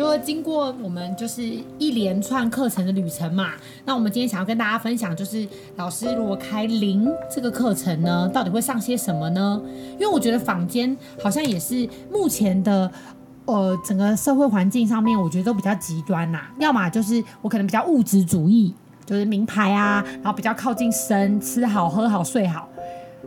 就经过我们就是一连串课程的旅程嘛，那我们今天想要跟大家分享，就是老师如果开零这个课程呢，到底会上些什么呢？因为我觉得坊间好像也是目前的呃整个社会环境上面，我觉得都比较极端呐、要么就是我可能比较物质主义，就是名牌啊，然后比较靠近神，吃好喝好睡好，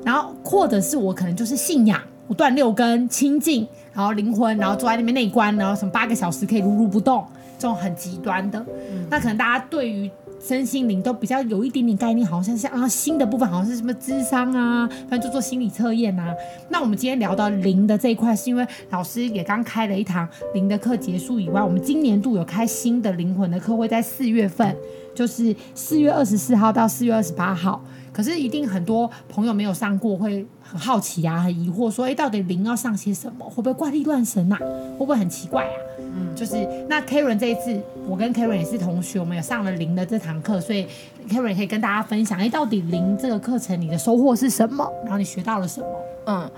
然后或者是我可能就是信仰，不断六根清净。然后灵魂，然后坐在那边内观，然后什么八个小时可以如如不动，这种很极端的。嗯、那可能大家对于身心灵都比较有一点点概念，好像像啊新的部分好像是什么智商啊，反正就做心理测验啊。那我们今天聊到灵的这一块，是因为老师也刚开了一堂灵的课结束以外，我们今年度有开新的灵魂的课，会在四月份，就是四月二十四号到四月二十八号。可是一定很多朋友没有上过，会很好奇啊，很疑惑，说，哎，到底灵要上些什么？会不会怪力乱神呐、啊？会不会很奇怪啊？嗯，就是那 Karen 这一次，我跟 Karen 也是同学，我们也上了灵的这堂课，所以 Karen 可以跟大家分享，哎，到底灵这个课程你的收获是什么？然后你学到了什么？嗯，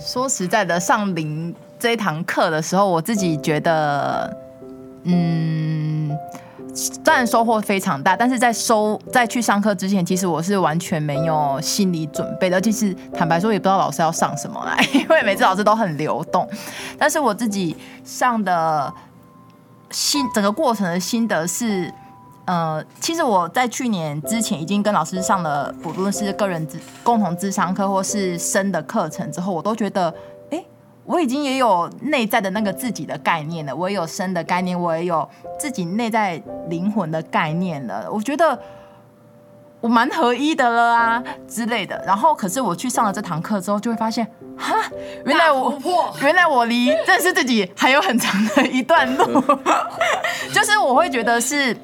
说实在的，上灵这一堂课的时候，我自己觉得，嗯。当然收获非常大，但是在收在去上课之前，其实我是完全没有心理准备的，其实坦白说也不知道老师要上什么来，因为每次老师都很流动。但是我自己上的心整个过程的心得是，呃，其实我在去年之前已经跟老师上了不论是个人咨共同智商课或是深的课程之后，我都觉得。我已经也有内在的那个自己的概念了，我也有生的概念，我也有自己内在灵魂的概念了。我觉得我蛮合一的了啊之类的。然后，可是我去上了这堂课之后，就会发现，哈，原来我原来我离认识自己还有很长的一段路。就是我会觉得是，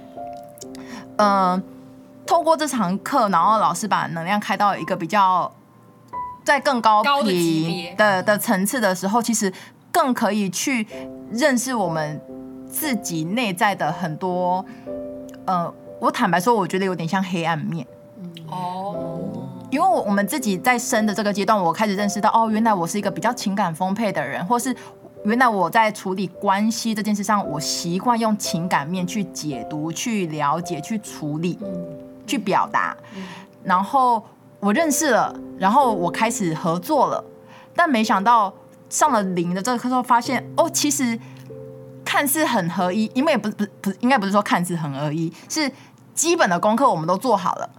嗯、呃，透过这堂课，然后老师把能量开到一个比较。在更高频的的层次的时候，其实更可以去认识我们自己内在的很多。呃，我坦白说，我觉得有点像黑暗面。哦，因为我我们自己在生的这个阶段，我开始认识到，哦，原来我是一个比较情感丰沛的人，或是原来我在处理关系这件事上，我习惯用情感面去解读、去了解、去处理、去表达，然后。我认识了，然后我开始合作了，但没想到上了零的这个课之后，发现哦，其实看似很合一，因为不是不是不，应该不是说看似很合一，是基本的功课我们都做好了。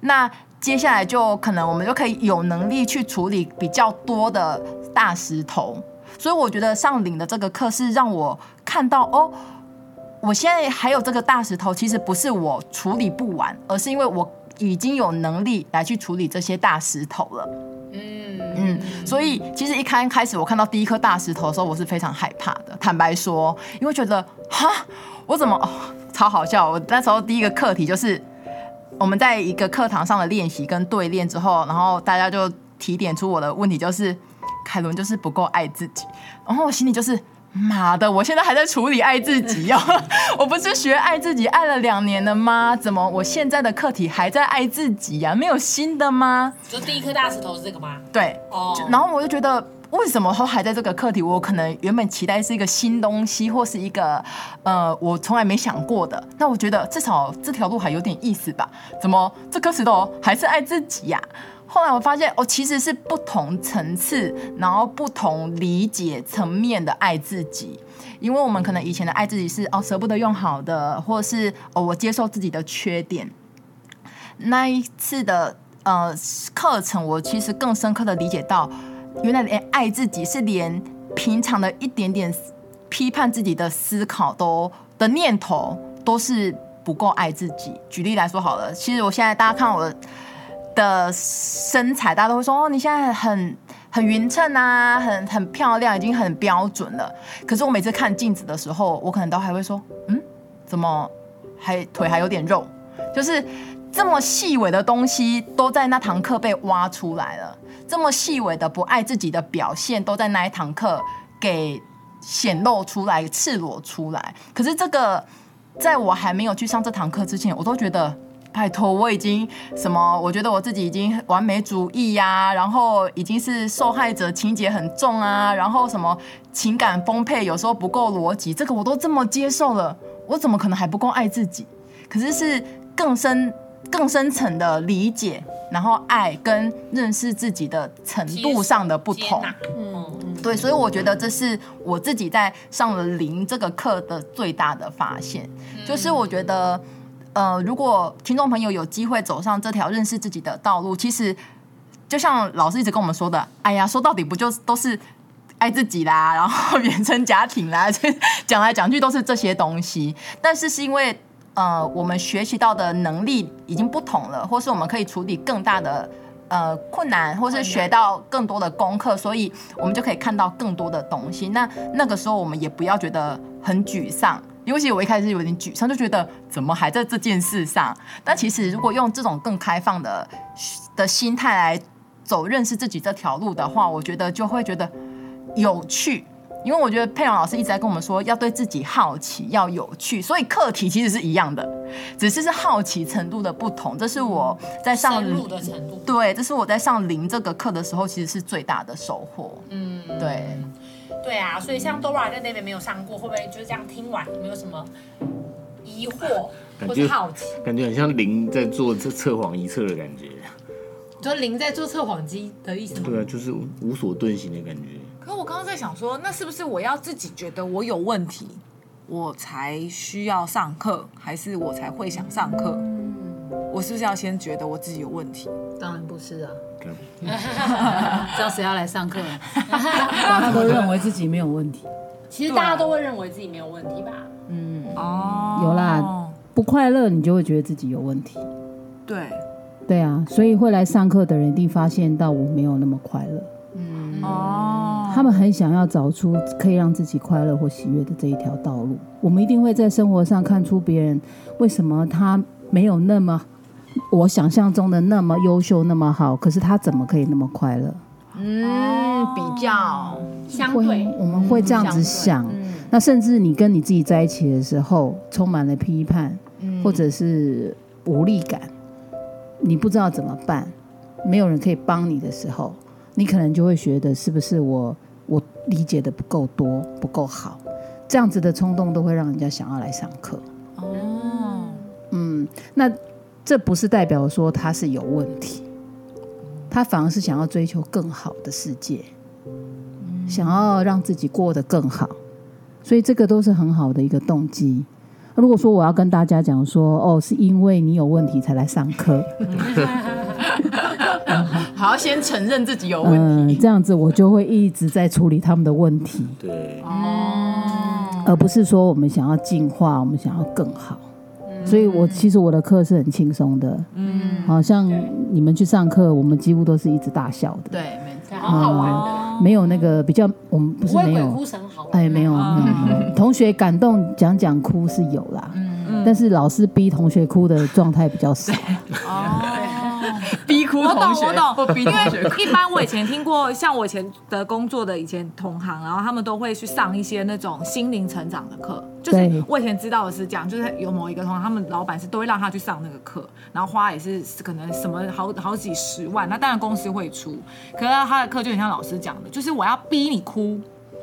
那接下来就可能我们就可以有能力去处理比较多的大石头。所以我觉得上零的这个课是让我看到哦，我现在还有这个大石头，其实不是我处理不完，而是因为我。已经有能力来去处理这些大石头了，嗯嗯，所以其实一开开始我看到第一颗大石头的时候，我是非常害怕的。坦白说，因为觉得哈，我怎么哦，超好笑。我那时候第一个课题就是我们在一个课堂上的练习跟对练之后，然后大家就提点出我的问题，就是凯伦就是不够爱自己，然后我心里就是。妈的！我现在还在处理爱自己哟，我不是学爱自己爱了两年了吗？怎么我现在的课题还在爱自己呀？没有新的吗？就第一颗大石头是这个吗？对，哦。然后我就觉得，为什么都还在这个课题？我可能原本期待是一个新东西，或是一个呃我从来没想过的。那我觉得至少这条路还有点意思吧？怎么这颗石头还是爱自己呀？后来我发现，哦，其实是不同层次，然后不同理解层面的爱自己。因为我们可能以前的爱自己是哦舍不得用好的，或者是哦我接受自己的缺点。那一次的呃课程，我其实更深刻的理解到，原来连爱自己是连平常的一点点批判自己的思考都的念头都是不够爱自己。举例来说好了，其实我现在大家看我的。身材，大家都会说哦，你现在很很匀称啊，很很漂亮，已经很标准了。可是我每次看镜子的时候，我可能都还会说，嗯，怎么还腿还有点肉？就是这么细微的东西都在那堂课被挖出来了，这么细微的不爱自己的表现都在那一堂课给显露出来、赤裸出来。可是这个，在我还没有去上这堂课之前，我都觉得。拜托，我已经什么？我觉得我自己已经完美主义呀、啊，然后已经是受害者情节很重啊，然后什么情感丰沛，有时候不够逻辑，这个我都这么接受了，我怎么可能还不够爱自己？可是是更深、更深层的理解，然后爱跟认识自己的程度上的不同。嗯，对，所以我觉得这是我自己在上了零这个课的最大的发现，就是我觉得。呃，如果听众朋友有机会走上这条认识自己的道路，其实就像老师一直跟我们说的，哎呀，说到底不就都是爱自己啦，然后 原生家庭啦，讲来讲去都是这些东西。但是是因为呃，我们学习到的能力已经不同了，或是我们可以处理更大的呃困难，或是学到更多的功课，所以我们就可以看到更多的东西。那那个时候我们也不要觉得很沮丧。尤其我一开始有点沮丧，就觉得怎么还在这件事上？但其实如果用这种更开放的的心态来走认识自己这条路的话，我觉得就会觉得有趣。因为我觉得佩蓉老师一直在跟我们说，要对自己好奇，要有趣。所以课题其实是一样的，只是是好奇程度的不同。这是我在上深入的程度。对，这是我在上零这个课的时候，其实是最大的收获。嗯，对。对啊，所以像 Dora 跟 David 没有上过，会不会就是这样听完有没有什么疑惑或者好奇？感觉很像零在做这测谎仪测的感觉。就零在做测谎机的意思吗？对啊，就是无所遁形的感觉。可我刚刚在想说，那是不是我要自己觉得我有问题，我才需要上课，还是我才会想上课？嗯，我是不是要先觉得我自己有问题？当然不是啊。知道 谁要来上课？大家都认为自己没有问题。其实大家都会认为自己没有问题吧？嗯，哦，有啦，不快乐你就会觉得自己有问题。对，对啊，所以会来上课的人一定发现到我没有那么快乐。嗯，哦，他们很想要找出可以让自己快乐或喜悦的这一条道路。我们一定会在生活上看出别人为什么他没有那么。我想象中的那么优秀，那么好，可是他怎么可以那么快乐？嗯，比较相对，我们会这样子想。嗯、那甚至你跟你自己在一起的时候，充满了批判，嗯、或者是无力感，你不知道怎么办，没有人可以帮你的时候，你可能就会觉得是不是我我理解的不够多，不够好，这样子的冲动都会让人家想要来上课。哦，嗯，那。这不是代表说他是有问题，他反而是想要追求更好的世界，想要让自己过得更好，所以这个都是很好的一个动机。如果说我要跟大家讲说，哦，是因为你有问题才来上课，还要先承认自己有问题，嗯，这样子我就会一直在处理他们的问题，对，哦而不是说我们想要进化，我们想要更好。所以，我其实我的课是很轻松的，嗯，好像你们去上课，我们几乎都是一直大笑的，对，没错，好好玩。的，没有那个比较，我们不是没有，哎，没有，没有，同学感动讲讲哭是有啦，嗯，但是老师逼同学哭的状态比较少，我懂，我懂，因为一般我以前听过，像我以前的工作的以前同行，然后他们都会去上一些那种心灵成长的课。就是我以前知道的是这样，就是有某一个同行，他们老板是都会让他去上那个课，然后花也是可能什么好好几十万，那当然公司会出，可是他的课就很像老师讲的，就是我要逼你哭，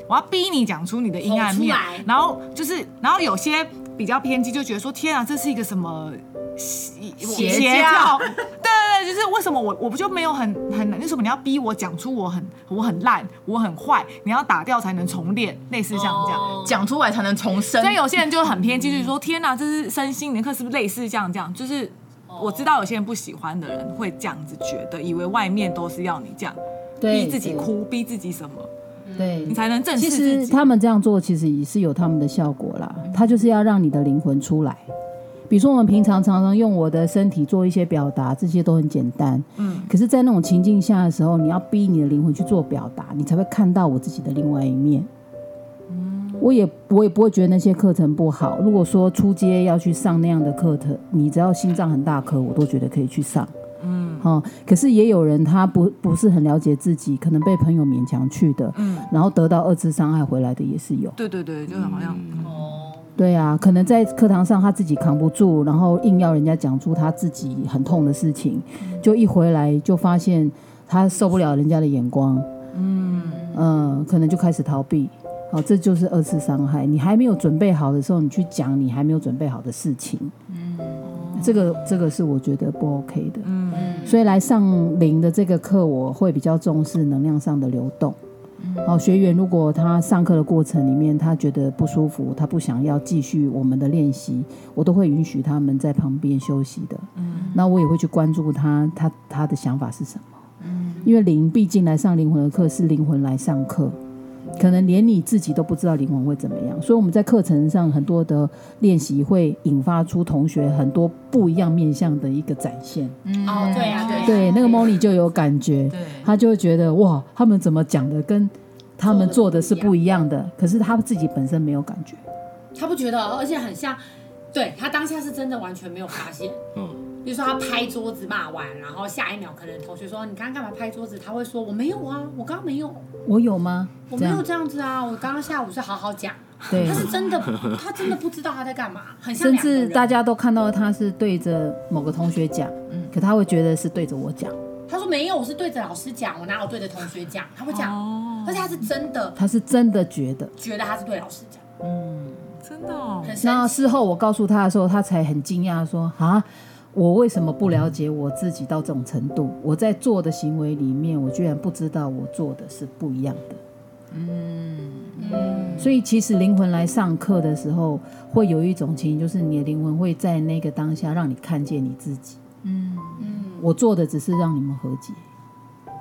我要逼你讲出你的阴暗面，然后就是，然后有些比较偏激，就觉得说天啊，这是一个什么邪邪教？对 就是为什么我我不就没有很很难为什么你要逼我讲出我很我很烂我很坏？你要打掉才能重练，类似像这样讲、oh. 出来才能重生。所以有些人就很偏激，就是说天哪，这是身心灵课是不是类似这样这样？就是我知道有些人不喜欢的人会这样子觉得，以为外面都是要你这样逼自己哭，逼自己什么，对你才能正视自己。其实他们这样做其实也是有他们的效果啦，他就是要让你的灵魂出来。比如说，我们平常常常用我的身体做一些表达，这些都很简单。嗯，可是，在那种情境下的时候，你要逼你的灵魂去做表达，你才会看到我自己的另外一面。嗯，我也我也不会觉得那些课程不好。如果说出街要去上那样的课程，你只要心脏很大颗，我都觉得可以去上。嗯，好。可是也有人他不不是很了解自己，可能被朋友勉强去的，嗯，然后得到二次伤害回来的也是有。对对对，就是好像、嗯、哦，对啊，可能在课堂上他自己扛不住，然后硬要人家讲出他自己很痛的事情，就一回来就发现他受不了人家的眼光，嗯嗯、呃，可能就开始逃避。好，这就是二次伤害。你还没有准备好的时候，你去讲你还没有准备好的事情，嗯，这个这个是我觉得不 OK 的，嗯嗯。所以来上灵的这个课，我会比较重视能量上的流动。好，学员如果他上课的过程里面他觉得不舒服，他不想要继续我们的练习，我都会允许他们在旁边休息的。嗯，那我也会去关注他，他他的想法是什么？嗯，因为灵毕竟来上灵魂的课是灵魂来上课。可能连你自己都不知道灵魂会怎么样，所以我们在课程上很多的练习会引发出同学很多不一样面向的一个展现。嗯，哦，对呀，对，对，那个 Molly 就有感觉，对，他就会觉得哇，他们怎么讲的跟他们做的是不一样的，可是他自己本身没有感觉，他不觉得，而且很像，对，他当下是真的完全没有发现，嗯。比如说他拍桌子骂完，然后下一秒可能同学说，你刚刚干嘛拍桌子？他会说我没有啊，我刚刚没有。我有吗？我没有这样子啊，我刚刚下午是好好讲。对，他是真的，他真的不知道他在干嘛，很像。甚至大家都看到他是对着某个同学讲，嗯，可他会觉得是对着我讲。他说没有，我是对着老师讲，我哪有对着同学讲？他会讲，哦，而且他是真的，他是真的觉得，觉得他是对老师讲，嗯，真的哦。那事后我告诉他的时候，他才很惊讶说啊。我为什么不了解我自己到这种程度？我在做的行为里面，我居然不知道我做的是不一样的。嗯嗯。所以其实灵魂来上课的时候，会有一种情形，就是你的灵魂会在那个当下让你看见你自己。嗯嗯。我做的只是让你们和解，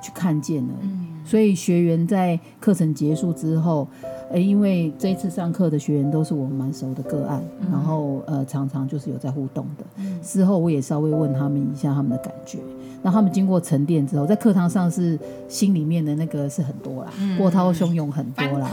去看见而已。所以学员在课程结束之后。诶，因为这一次上课的学员都是我蛮熟的个案，嗯、然后呃，常常就是有在互动的。嗯、事后我也稍微问他们一下他们的感觉，那他们经过沉淀之后，在课堂上是心里面的那个是很多啦，嗯、波涛汹涌很多啦。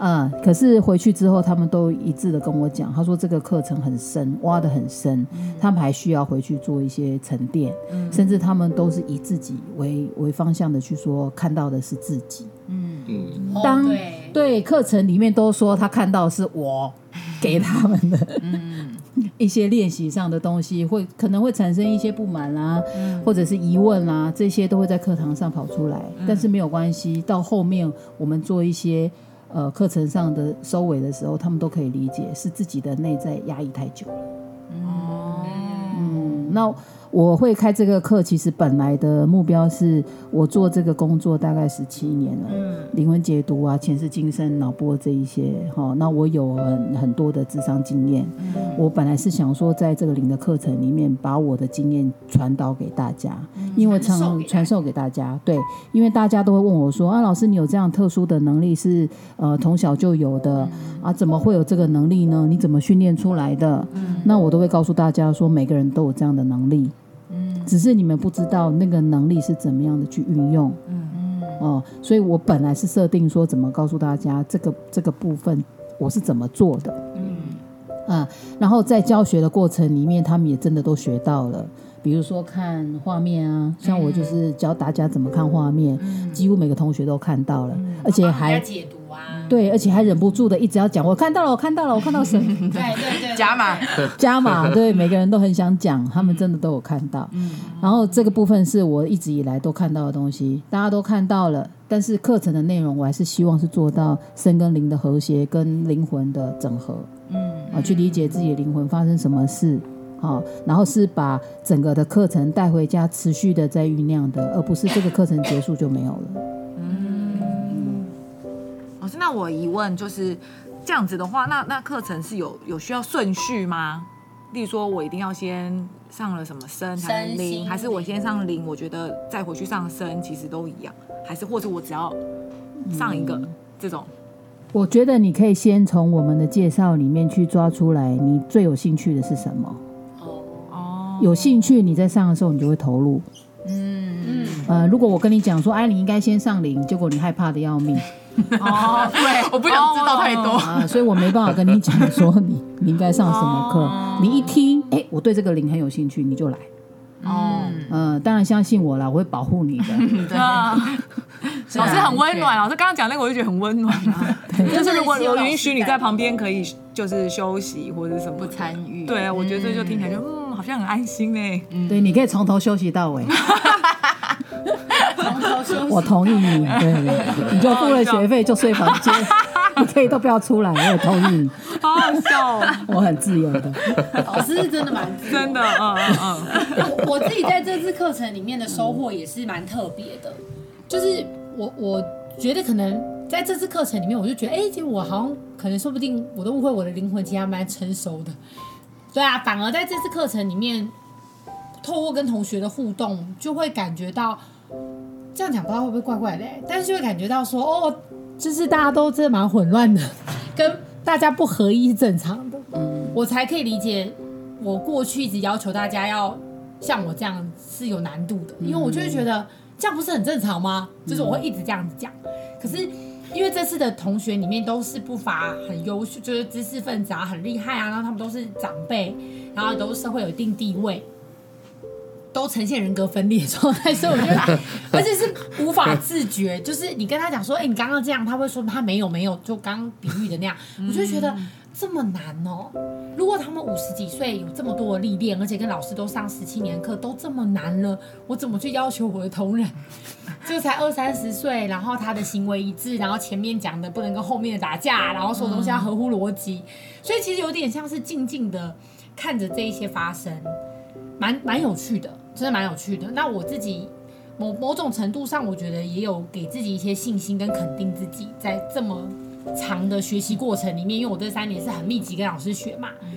嗯，可是回去之后，他们都一致的跟我讲，他说这个课程很深，挖得很深，嗯、他们还需要回去做一些沉淀，嗯、甚至他们都是以自己为为方向的去说，看到的是自己。嗯。嗯，当、哦、对课程里面都说他看到的是我 给他们的，嗯，一些练习上的东西，会可能会产生一些不满啦，嗯、或者是疑问啦，这些都会在课堂上跑出来，嗯、但是没有关系，到后面我们做一些。呃，课程上的收尾的时候，他们都可以理解，是自己的内在压抑太久了。哦，嗯，那。我会开这个课，其实本来的目标是我做这个工作大概十七年了，嗯，灵魂解读啊、前世今生、脑波这一些，哈，那我有很很多的智商经验，嗯，我本来是想说，在这个灵的课程里面，把我的经验传导给大家，嗯，因为常传授给大家，对，因为大家都会问我说，啊，老师，你有这样特殊的能力是呃从小就有的，嗯，啊，怎么会有这个能力呢？你怎么训练出来的？嗯，那我都会告诉大家说，每个人都有这样的能力。只是你们不知道那个能力是怎么样的去运用，嗯。嗯哦，所以我本来是设定说怎么告诉大家这个这个部分我是怎么做的，嗯。啊，然后在教学的过程里面，他们也真的都学到了，比如说看画面啊，像我就是教大家怎么看画面，嗯、几乎每个同学都看到了，嗯、而且还解读。对，而且还忍不住的一直要讲，我看到了，我看到了，我看到什么？对对对，加码，加码，对，每个人都很想讲，他们真的都有看到。嗯，然后这个部分是我一直以来都看到的东西，大家都看到了，但是课程的内容我还是希望是做到身跟灵的和谐，跟灵魂的整合。嗯，啊，去理解自己的灵魂发生什么事，好，然后是把整个的课程带回家，持续的在酝酿的，而不是这个课程结束就没有了。那我疑问就是这样子的话，那那课程是有有需要顺序吗？例如说，我一定要先上了什么身才能灵，还是我先上灵，我觉得再回去上身其实都一样，还是或者我只要上一个、嗯、这种？我觉得你可以先从我们的介绍里面去抓出来，你最有兴趣的是什么？哦哦，有兴趣你在上的时候你就会投入。嗯嗯呃，如果我跟你讲说，哎，你应该先上零，结果你害怕的要命。哦，对，我不想知道太多。啊，所以我没办法跟你讲说你你应该上什么课。你一听，哎，我对这个零很有兴趣，你就来。哦，嗯，当然相信我啦，我会保护你的。对啊，老师很温暖，老师刚刚讲那个我就觉得很温暖啊。就是如果有允许你在旁边可以就是休息或者什么不参与，对，我觉得这就听起来就嗯，好像很安心呢。对，你可以从头休息到尾。我同意你，对，你就付了学费就睡房间，你可以都不要出来，我也同意你。好好笑哦，我很自由的。老师是真的蛮自由真的，嗯嗯嗯。我自己在这次课程里面的收获也是蛮特别的，就是我我觉得可能在这次课程里面，我就觉得，哎、欸，其实我好像可能说不定我都误会我的灵魂其实还蛮成熟的。对啊，反而在这次课程里面，透过跟同学的互动，就会感觉到，这样讲不知道会不会怪怪的、欸，但是就会感觉到说，哦，就是大家都真的蛮混乱的，跟大家不合一是正常的。嗯，我才可以理解，我过去一直要求大家要。像我这样是有难度的，因为我就会觉得这样不是很正常吗？就是我会一直这样子讲。可是因为这次的同学里面都是不乏很优秀，就是知识分子啊，很厉害啊，然后他们都是长辈，然后都是社会有一定地位，都呈现人格分裂状态，所以我觉得，而且是无法自觉。就是你跟他讲说，哎，你刚刚这样，他会说他没有没有，就刚刚比喻的那样，我就觉得。这么难哦！如果他们五十几岁有这么多的历练，而且跟老师都上十七年课，都这么难了，我怎么去要求我的同仁？就才二三十岁，然后他的行为一致，然后前面讲的不能跟后面的打架，然后说东西要合乎逻辑，所以其实有点像是静静的看着这一些发生，蛮蛮有趣的，真的蛮有趣的。那我自己某某种程度上，我觉得也有给自己一些信心跟肯定自己，在这么。长的学习过程里面，因为我这三年是很密集跟老师学嘛，嗯、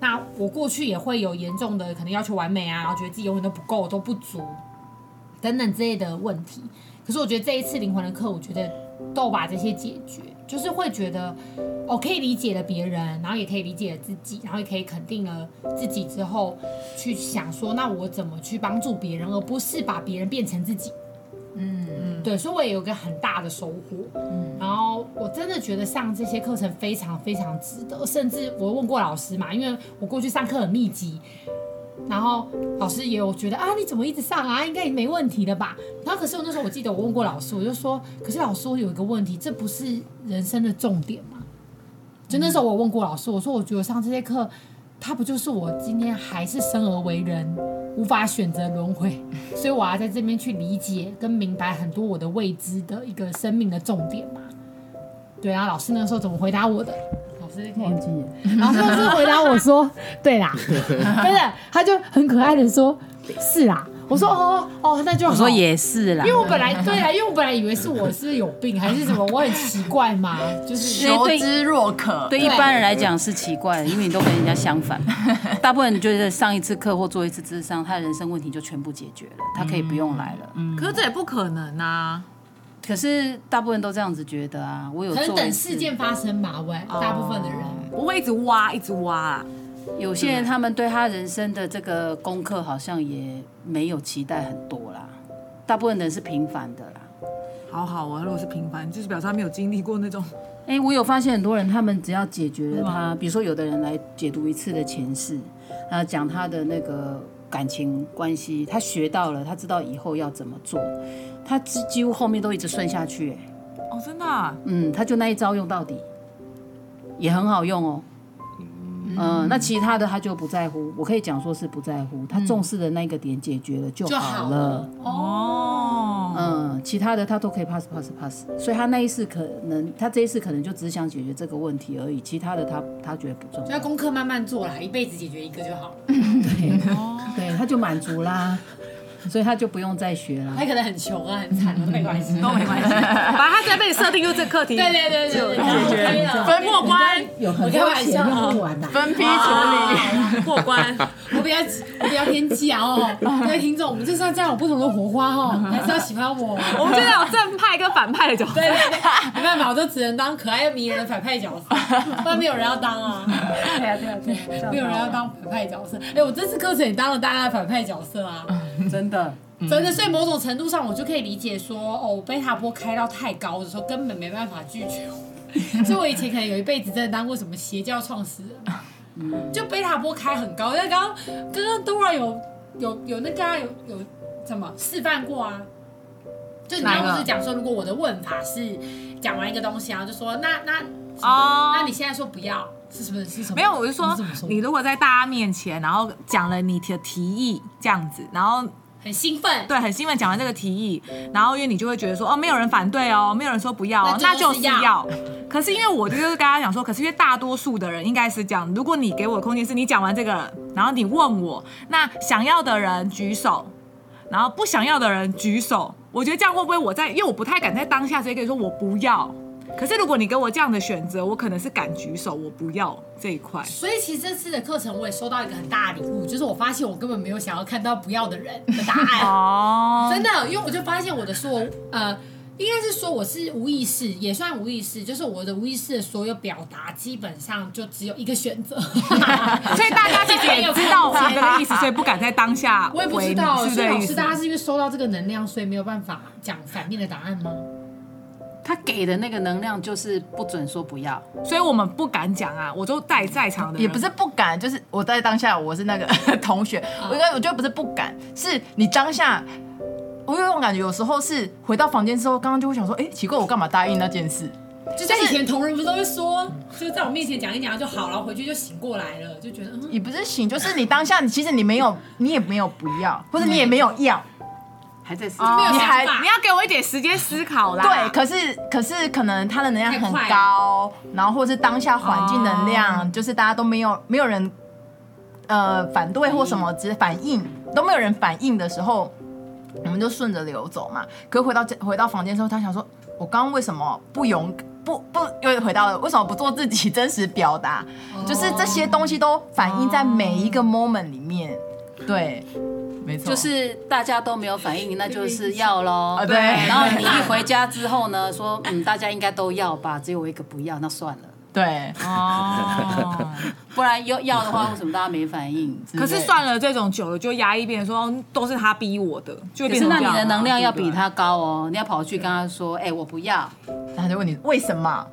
那我过去也会有严重的可能要求完美啊，然后觉得自己永远都不够、都不足等等之类的问题。可是我觉得这一次灵魂的课，我觉得都把这些解决，就是会觉得我可以理解了别人，然后也可以理解了自己，然后也可以肯定了自己之后，去想说，那我怎么去帮助别人，而不是把别人变成自己。嗯嗯，对，所以我也有个很大的收获。嗯，然后我真的觉得上这些课程非常非常值得，甚至我问过老师嘛，因为我过去上课很密集，然后老师也有觉得啊，你怎么一直上啊？应该也没问题的吧？然后可是我那时候我记得我问过老师，我就说，可是老师我有一个问题，这不是人生的重点吗？就那时候我问过老师，我说我觉得上这些课，它不就是我今天还是生而为人？无法选择轮回，所以我要在这边去理解跟明白很多我的未知的一个生命的重点嘛。对啊，老师那时候怎么回答我的？忘记了。老师老师回答我说：“ 对啦，不是，他就很可爱的说：是啦。”我说哦哦，那就好。我说也是啦，因为我本来对啊，因为我本来以为是我是有病还是什么，我很奇怪嘛，就是求知若渴。对一般人来讲是奇怪的，因为你都跟人家相反。大部分人觉得上一次课或做一次智商，他的人生问题就全部解决了，他可以不用来了。嗯，可是这也不可能啊。可是大部分都这样子觉得啊，我有可能等事件发生吧，喂，大部分的人不会一直挖，一直挖啊。有些人他们对他人生的这个功课好像也没有期待很多啦，大部分人是平凡的啦。好好啊，如果是平凡，就是表示他没有经历过那种。哎、欸，我有发现很多人，他们只要解决了他，比如说有的人来解读一次的前世，然后讲他的那个感情关系，他学到了，他知道以后要怎么做，他几几乎后面都一直顺下去、欸。哦，真的、啊？嗯，他就那一招用到底，也很好用哦。嗯，那其他的他就不在乎，我可以讲说是不在乎，他重视的那个点解决了就好了。哦，嗯，其他的他都可以 pass pass pass，所以他那一次可能，他这一次可能就只想解决这个问题而已，其他的他他觉得不重要。所以功课慢慢做啦，一辈子解决一个就好了。对，对，他就满足啦。所以他就不用再学了。他可能很穷啊，很惨都没关系，都没关系。反正他这辈子设定就这课题，对对对对，解决分过关，有很多钱用不完的，分批处理过关。我比较我比较偏激啊哦，各位听众，我们就是要这样有不同的火花哦，还是要喜欢我？我们就是有正派跟反派的角色。对对对，没办法，我就只能当可爱又迷人的反派角色，不然没有人要当啊。对啊对啊对啊，没有人要当反派角色。哎，我这次课程也当了大家的反派角色啊，真的。真的，所以某种程度上，我就可以理解说，哦，贝塔波开到太高的时候，根本没办法拒绝我。所以我以前可能有一辈子真的当过什么邪教创始人，就贝塔波开很高。但刚刚刚刚 Dora 有有有那个、啊、有有怎么示范过啊？就你刚刚不是讲说，如果我的问法是讲完一个东西，然后就说那那哦，那你现在说不要。是什么？是什么？没有，我是说，你如果在大家面前，然后讲了你的提议这样子，然后很兴奋，对，很兴奋讲完这个提议，然后因为你就会觉得说，哦，没有人反对哦，没有人说不要哦，那就是要。是要可是因为我就是跟大家讲说，可是因为大多数的人应该是这样，如果你给我的空间是你讲完这个，然后你问我，那想要的人举手，然后不想要的人举手，我觉得这样会不会我在，因为我不太敢在当下直接跟你说我不要。可是如果你给我这样的选择，我可能是敢举手，我不要这一块。所以其实这次的课程我也收到一个很大的礼物，就是我发现我根本没有想要看到不要的人的答案。哦，真的，因为我就发现我的说，呃，应该是说我是无意识，也算无意识，就是我的无意识的所有表达基本上就只有一个选择。所以大家其实也知道我的意思，所以不敢在当下。我也不知道，所以老师大家是因为收到这个能量，所以没有办法讲反面的答案吗？他给的那个能量就是不准说不要，所以我们不敢讲啊。我都带在场的，也不是不敢，就是我在当下我是那个 同学，我应该我觉得不是不敢，是你当下，我有种感觉，有时候是回到房间之后，刚刚就会想说，哎、欸，奇怪，我干嘛答应那件事？就像以前同仁不是都会说，就在我面前讲一讲就好了，回去就醒过来了，就觉得，嗯也不是醒，就是你当下，你其实你没有，你也没有不要，或者你也没有要。还在思考，你还你要给我一点时间思考啦。对，可是可是可能他的能量很高，然后或是当下环境能量，哦、就是大家都没有没有人呃反对或什么，只反应都没有人反应的时候，我们就顺着流走嘛。可是回到回到房间之后，他想说，我刚刚为什么不勇不不又回到了为什么不做自己真实表达？哦、就是这些东西都反映在每一个 moment 里面，对。没错，就是大家都没有反应，那就是要喽。对。然后你一回家之后呢，说嗯，大家应该都要吧，只有我一个不要，那算了。对。哦。不然要要的话，为什么大家没反应？可是算了，这种久了就压抑，变成说都是他逼我的，就变成那你的能量要比他高哦，你要跑去跟他说，哎，我不要。他就问你为什么？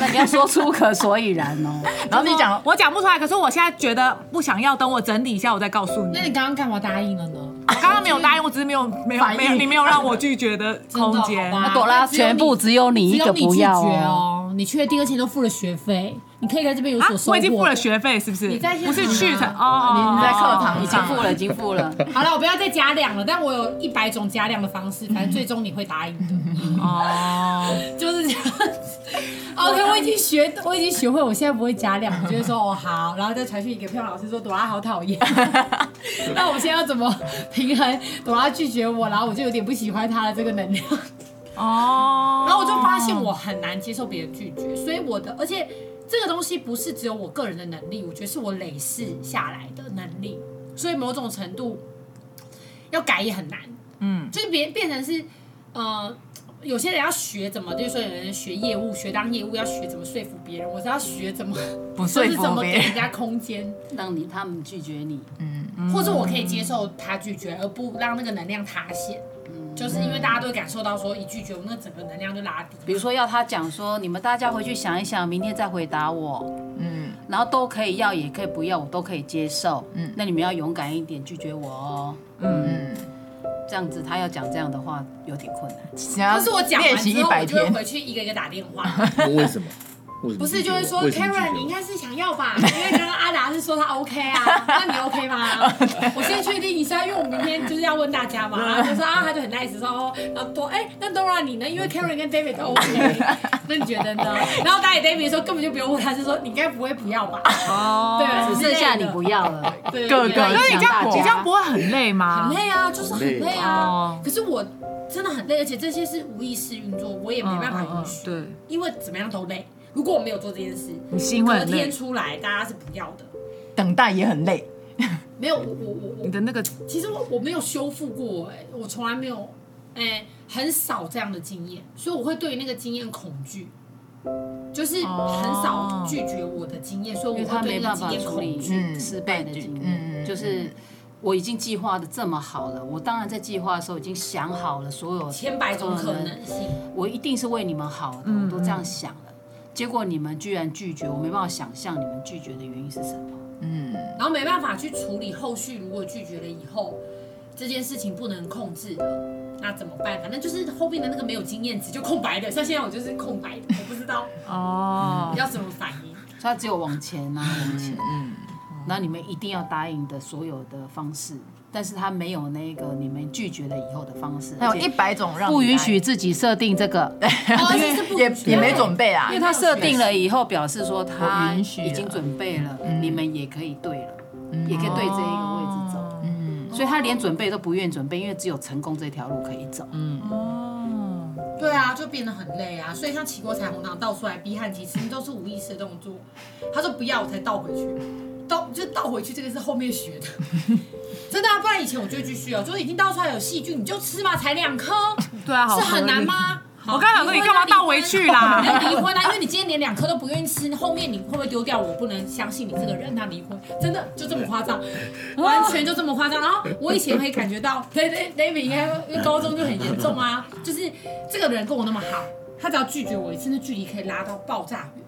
那你要说出个所以然哦，然后你讲，我讲不出来，可是我现在觉得不想要，等我整理一下，我再告诉你。那你刚刚干嘛答应了呢？我刚刚没有答应，我只是没有没有没有，你没有让我拒绝的 空间。朵拉，全部只有你一个不要哦。你确定？而且都付了学费，你可以在这边有所收获。我已经付了学费，是不是？你在不是去程哦？你在课堂已经付了，已经付了。好了，我不要再加量了，但我有一百种加量的方式，反正最终你会答应的。哦，就是这样。OK，我已经学，我已经学会，我现在不会加量，我就会说哦好，然后再传讯给漂亮老师说朵拉好讨厌。那我们现在要怎么平衡朵拉拒绝我，然后我就有点不喜欢她的这个能量。哦。然后我就发现我很难接受别人拒绝，所以我的，而且这个东西不是只有我个人的能力，我觉得是我累世下来的能力，所以某种程度要改也很难。嗯，就是别变成是呃。有些人要学怎么，就是说有人学业务，学当业务要学怎么说服别人，我是要学怎么不 说服别人，怎么给人家空间，让你他们拒绝你，嗯，或者我可以接受他拒绝，而不让那个能量塌陷，嗯，就是因为大家都会感受到说一拒绝，我那整个能量就拉低。比如说要他讲说，你们大家回去想一想，明天再回答我，嗯，然后都可以要也可以不要，我都可以接受，嗯，那你们要勇敢一点拒绝我哦，嗯。这样子，他要讲这样的话有点困难。可是我讲完之后，我就会回去一个一个打电话。为什么？不是，就是说，Karen，你应该是想要吧？因为刚刚阿达是说他 OK 啊，那你 OK 吗？我先确定一下，因为我明天就是要问大家嘛。然后就说啊，他就很 nice 说哦，然后多哎，那 Dora 你呢？因为 Karen 跟 David 都 OK，那你觉得呢？然后打给 David 说根本就不用问，他是说你应该不会不要吧？哦，对，只剩下你不要了。对，各个，所以你这样你这样不会很累吗？很累啊，就是很累啊。可是我真的很累，而且这些是无意识运作，我也没办法允许。对，因为怎么样都累。如果我没有做这件事，你心会很累。隔天出来，大家是不要的。等待也很累。没有，我我我我。你的那个，其实我我没有修复过，哎，我从来没有，哎，很少这样的经验，所以我会对那个经验恐惧，就是很少拒绝我的经验，所以我会对那个经验恐惧，失败的经验，就是我已经计划的这么好了，我当然在计划的时候已经想好了所有千百种可能性，我一定是为你们好的，我都这样想了。结果你们居然拒绝，我没办法想象你们拒绝的原因是什么。嗯，然后没办法去处理后续，如果拒绝了以后，这件事情不能控制的，那怎么办？反正就是后面的那个没有经验值就空白的，像现在我就是空白的，我不知道哦，要怎么反应。他只有往前啊，往前。嗯，那你们一定要答应的所有的方式，但是他没有那个你们拒绝了以后的方式，他有一百种让不允许自己设定这个，也也没准备啊，因为他设定了以后，表示说他允许已经准备了，你们也可以对了，也可以对这一个位置走。嗯，所以他连准备都不愿意准备，因为只有成功这条路可以走。嗯，哦，对啊，就变得很累啊。所以像起锅彩虹糖倒出来逼汉，其实都是无意识的动作。他说不要，我才倒回去，倒就倒回去，这个是后面学的。真的啊，不然以前我就继续哦，就是已经倒出来有细菌，你就吃嘛，才两颗，对啊，好是很难？吗？我刚想说你干嘛倒回去啦离婚啊离婚啊！因 为你今天连两颗都不愿意吃，后面你会不会丢掉我？不能相信你这个人，他离婚真的就这么夸张，完全就这么夸张。然后我以前会感觉到，对对，David 应该因为高中就很严重啊，就是这个人跟我那么好，他只要拒绝我一次，那距离可以拉到爆炸远，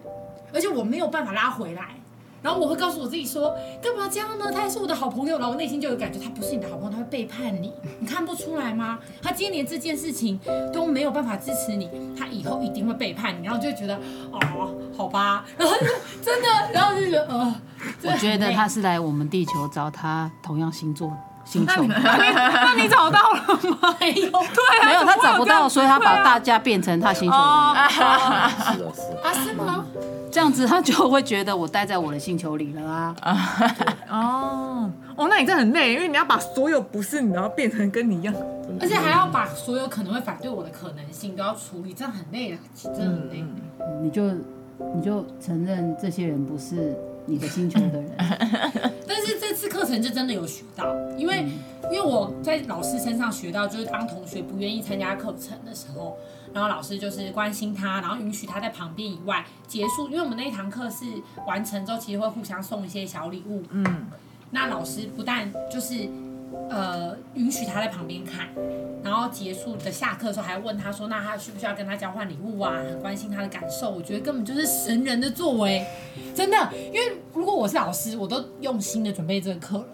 而且我没有办法拉回来。然后我会告诉我自己说，干嘛这样呢？他还是我的好朋友，然后我内心就有感觉，他不是你的好朋友，他会背叛你，你看不出来吗？他今天连这件事情都没有办法支持你，他以后一定会背叛你，然后就会觉得，哦，好吧，然后就真的，然后就觉得，呃，我觉得他是来我们地球找他同样星座星球，那你找到了吗？没有，对啊，没有他找不到，所以他把大家家变成他星球的人。是的，是的。啊，是吗？这样子他就会觉得我待在我的星球里了啊。哦哦，那你这很累，因为你要把所有不是你，然后变成跟你一样。而且还要把所有可能会反对我的可能性都要处理，这样很累啊，真的很累。你就你就承认这些人不是你的星球的人。但是这次课程就真的有学到，因为、因为我在老师身上学到，就是当同学不愿意参加课程的时候，然后老师就是关心他，然后允许他在旁边以外结束，因为我们那一堂课是完成之后，其实会互相送一些小礼物。嗯，那老师不但就是呃允许他在旁边看，然后结束的下课的时候还问他说，那他需不需要跟他交换礼物啊？很关心他的感受，我觉得根本就是神人的作为，真的。因为如果我是老师，我都用心的准备这个课了。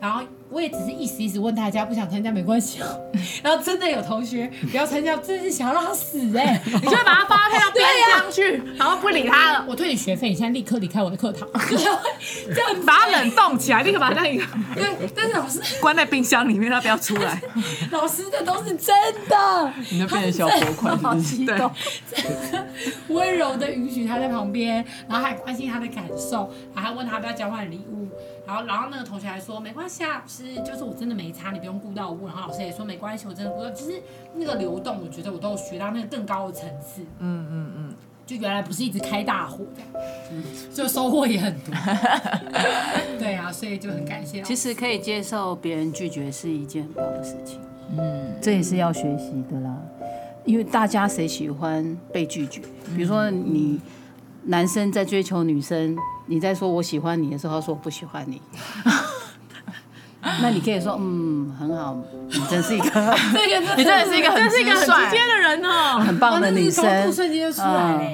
然后我也只是意思意思问大家，不想参加没关系哦。然后真的有同学不要参加，真的是想要让他死哎、欸！你就会把他发配到边疆去，然后不理他了。我退你学费，你现在立刻离开我的课堂，这样子把他冷冻起来，立刻把他那个对，但是老师关在冰箱里面，他不要出来。老师的都是真的，你就变成小火款是不是？激动，温柔的允许他在旁边，然后还关心他的感受，然后还问他要不要交换礼物。然后，然后那个同学还说没关系啊，就是我真的没差，你不用顾到我。然后老师也说没关系，我真的不用。就是那个流动，我觉得我都有学到那个更高的层次。嗯嗯嗯，就原来不是一直开大火这样，就收获也很多。对啊，所以就很感谢。其实可以接受别人拒绝是一件很棒的事情。嗯，这也是要学习的啦。因为大家谁喜欢被拒绝？比如说你男生在追求女生。你在说我喜欢你的时候，他说我不喜欢你，那你可以说嗯，很好，你真是一个，你真的是一个很是一个很直接的人哦，很棒的女生。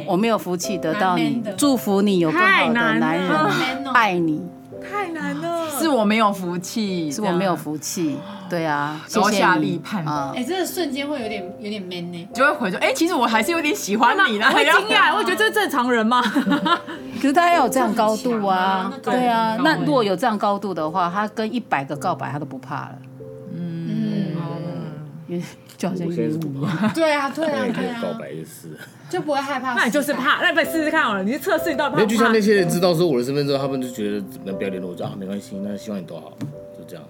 我没有福气得到你，祝福你有更好的男人爱你，太难了，是我没有福气，是我没有福气。对啊，高下立判啊！哎，真的瞬间会有点有点 man 呢，就会回说，哎，其实我还是有点喜欢你的，很惊讶，我会觉得这是正常人吗？可是他要有这样高度啊，对啊。那如果有这样高度的话，他跟一百个告白他都不怕了。嗯，因为就好像一样。对啊，对啊，对啊。告白的事，就不会害怕。那你就是怕，那你试试看好了，你去测试你到底怕不怕。就像那些人知道说我的身份之后，他们就觉得怎么不要联络我，就啊没关系，那希望你都好，就这样。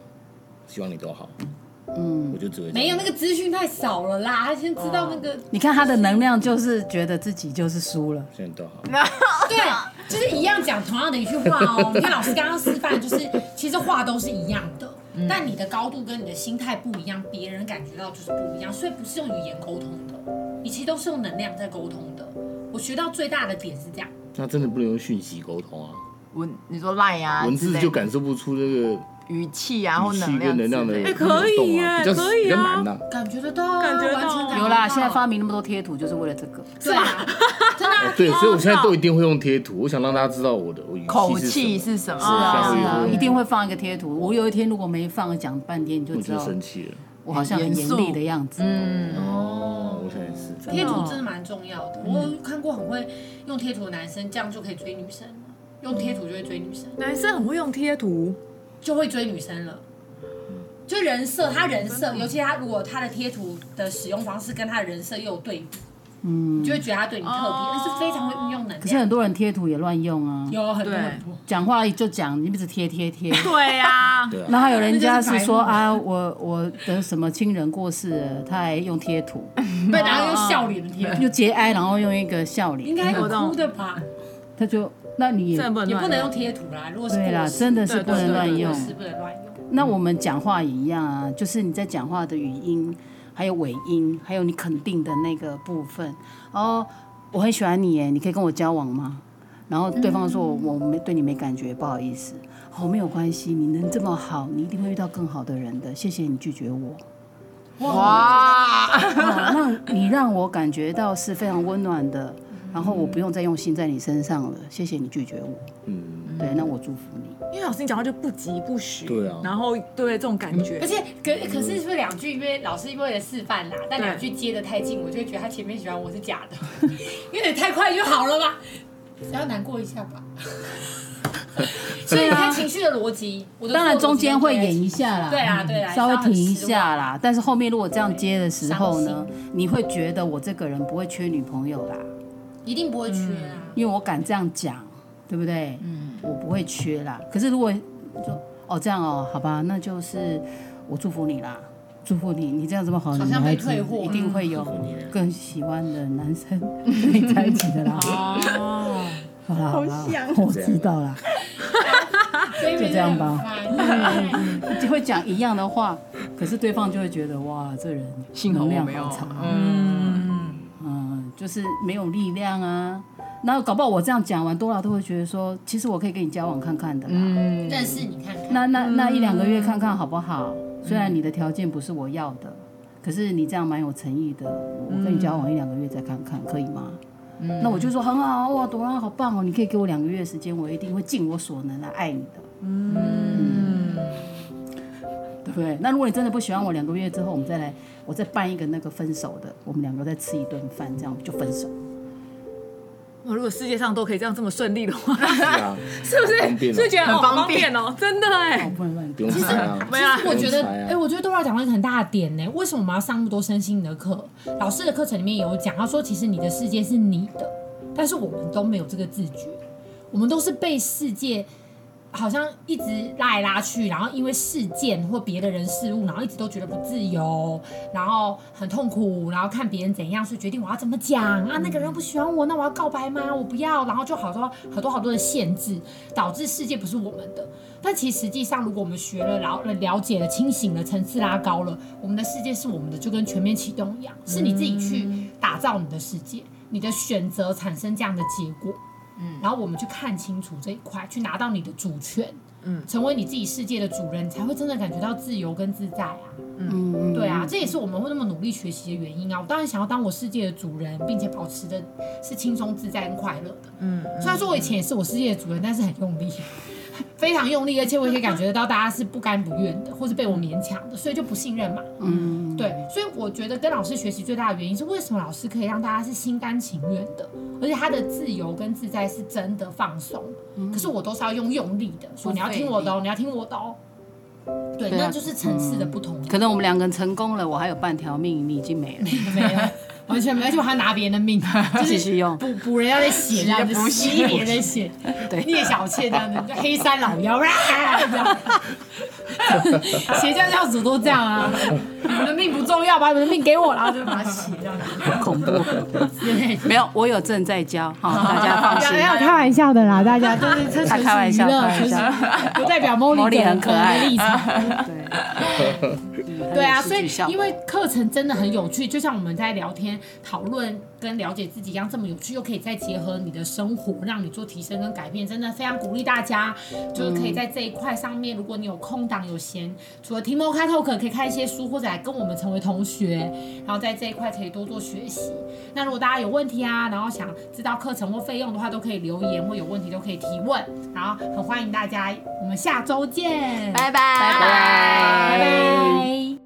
希望你都好，嗯，我就只会没有那个资讯太少了啦。他先知道那个，你看他的能量就是觉得自己就是输了，现在都好，对，就是一样讲同样的一句话哦。你看老师刚刚示范，就是其实话都是一样的，但你的高度跟你的心态不一样，别人感觉到就是不一样，所以不是用语言沟通的，你其实都是用能量在沟通的。我学到最大的点是这样，那真的不能用讯息沟通啊。文，你说赖啊，文字就感受不出这个。语气啊，或能量能量的哎可以耶比较可以啊。感觉得到，感觉到有啦，到现在发明那么多贴图就是为了这个。对啊，真的对，所以我现在都一定会用贴图，我想让大家知道我的口气气是什么？是啊，是啊，会一定会放一个贴图。我有一天如果没放，讲半天你就知道生气了。我好像很严厉的样子。嗯，哦我。现在也是。贴图真的蛮重要的，我有看过很会用贴图的男生，这样就可以追女生了。用贴图就会追女生，男生很会用贴图，就会追女生了。就人设，他人设，尤其他如果他的贴图的使用方式跟他的人设又有对比，嗯，就会觉得他对你特别，那是非常会运用能量。可是很多人贴图也乱用啊，有很多对。很多，讲话就讲，你一直贴贴贴。对呀，对啊，然后还有人家是说啊，我我的什么亲人过世了，他还用贴图，被然后用笑脸的贴。图，就节哀，然后用一个笑脸，应该有哭的吧？他就那你也不能乱也不能用贴图啦，如果是对啦，真的是不能乱用。是不能乱用。那我们讲话也一样啊，就是你在讲话的语音，还有尾音，还有你肯定的那个部分。哦，我很喜欢你耶，你可以跟我交往吗？然后对方说我我没对你没感觉，不好意思。哦，没有关系，你能这么好，你一定会遇到更好的人的。谢谢你拒绝我。哇，你让我感觉到是非常温暖的，然后我不用再用心在你身上了。谢谢你拒绝我。嗯，对，那我祝福你。因为老师你讲话就不急不徐，对啊然后对这种感觉而，且可可是是不是两句？因为老师为了示范啦，但对两句接的太近，我就会觉得他前面喜欢我是假的，因为你太快就好了吧？只要难过一下吧。所以你看情绪的逻辑，我的当然中间会演演一下啦，对啊对啊稍微停一下啦。但是后面如果这样接的时候呢，你会觉得我这个人不会缺女朋友啦，一定不会缺啊。因为我敢这样讲，对不对？嗯，我不会缺啦。可是如果说哦这样哦，好吧，那就是我祝福你啦，祝福你，你这样这么好的好像被女孩子退货一定会有更喜欢的男生 跟你在一起的啦。哦，好啦好啦，我知道啦。就这样吧嗯就会讲一样的话，可是对方就会觉得哇，这人幸好能量我没有好差，嗯，嗯，就是没有力量啊。那搞不好我这样讲完，多拉都会觉得说，其实我可以跟你交往看看的啦。嗯，但是你看看，那那那一两个月看看好不好？虽然你的条件不是我要的，可是你这样蛮有诚意的，我跟你交往一两个月再看看，可以吗？那我就说很好哇，朵拉好棒哦，你可以给我两个月时间，我一定会尽我所能来爱你的。嗯，对？那如果你真的不喜欢我，两个月之后我们再来，我再办一个那个分手的，我们两个再吃一顿饭，这样就分手。我如果世界上都可以这样这么顺利的话，是啊，是不是？方便啊是不是觉得很好方方便便哦，真的哎。不能乱不用猜啊。没有啊我觉得，哎、我觉得豆豆讲了一个很大的点呢。为什么我们要上那么多身心灵的课？老师的课程里面有讲，他说其实你的世界是你的，但是我们都没有这个自觉，我们都是被世界好像一直拉来拉去，然后因为事件或别的人事物，然后一直都觉得不自由，然后很痛苦，然后看别人怎样，所以决定我要怎么讲啊？那个人不喜欢我，那我要告白吗？我不要，然后就好多好多好多的限制，导致世界不是我们的。但其实实际上，如果我们学了，然后了解了、清醒了、层次拉高了，我们的世界是我们的，就跟全面启动一样，是你自己去打造你的世界，你的选择产生这样的结果。嗯，然后我们去看清楚这一块，去拿到你的主权，嗯，成为你自己世界的主人，才会真的感觉到自由跟自在啊。嗯，对啊，这也是我们会那么努力学习的原因啊。我当然想要当我世界的主人，并且保持的是轻松自在跟快乐的。嗯，虽然说我以前也是我世界的主人，但是很用力，非常用力，而且我也可以感觉得到大家是不甘不愿的，或是被我勉强的，所以就不信任嘛。嗯，对，所以我觉得跟老师学习最大的原因是，为什么老师可以让大家是心甘情愿的，而且他的自由跟自在是真的放松。可是我都是要用用力的，说你要听我的哦，你要听我的哦。对，对啊那就是层次的不同。可能我们两个人成功了，我还有半条命，你已经没了。没有，完全没有，而且我还拿别人的命，就是继续用。补补人家的血 这样子，补吸别人的血，对。聂小倩这样子，就黑山老妖，啦，这样，邪教教主都这样啊，你们的命不重要，把你们的命给我，然后就把血这样子，恐怖。没有，我有正在教，好，大家放心。没有开玩笑的啦，大家就是他开玩笑开玩笑。不代表 Molly 茉莉很可爱。的立场。对，嗯很对啊，所以因为课程真的很有趣，就像我们在聊天讨论跟了解自己一样这么有趣，又可以再结合你的生活，让你做提升跟改变，真的非常鼓励大家，就是可以在这一块上面，如果你有空档有闲，除了听 Mocha Talk 可以看一些书，或者来跟我们成为同学，然后在这一块可以多做学习。那如果大家有问题啊，然后想知道课程或费用的话，都可以留言或有问题都可以提问，然后很欢迎大家，我们下周见，拜拜，拜拜，拜拜。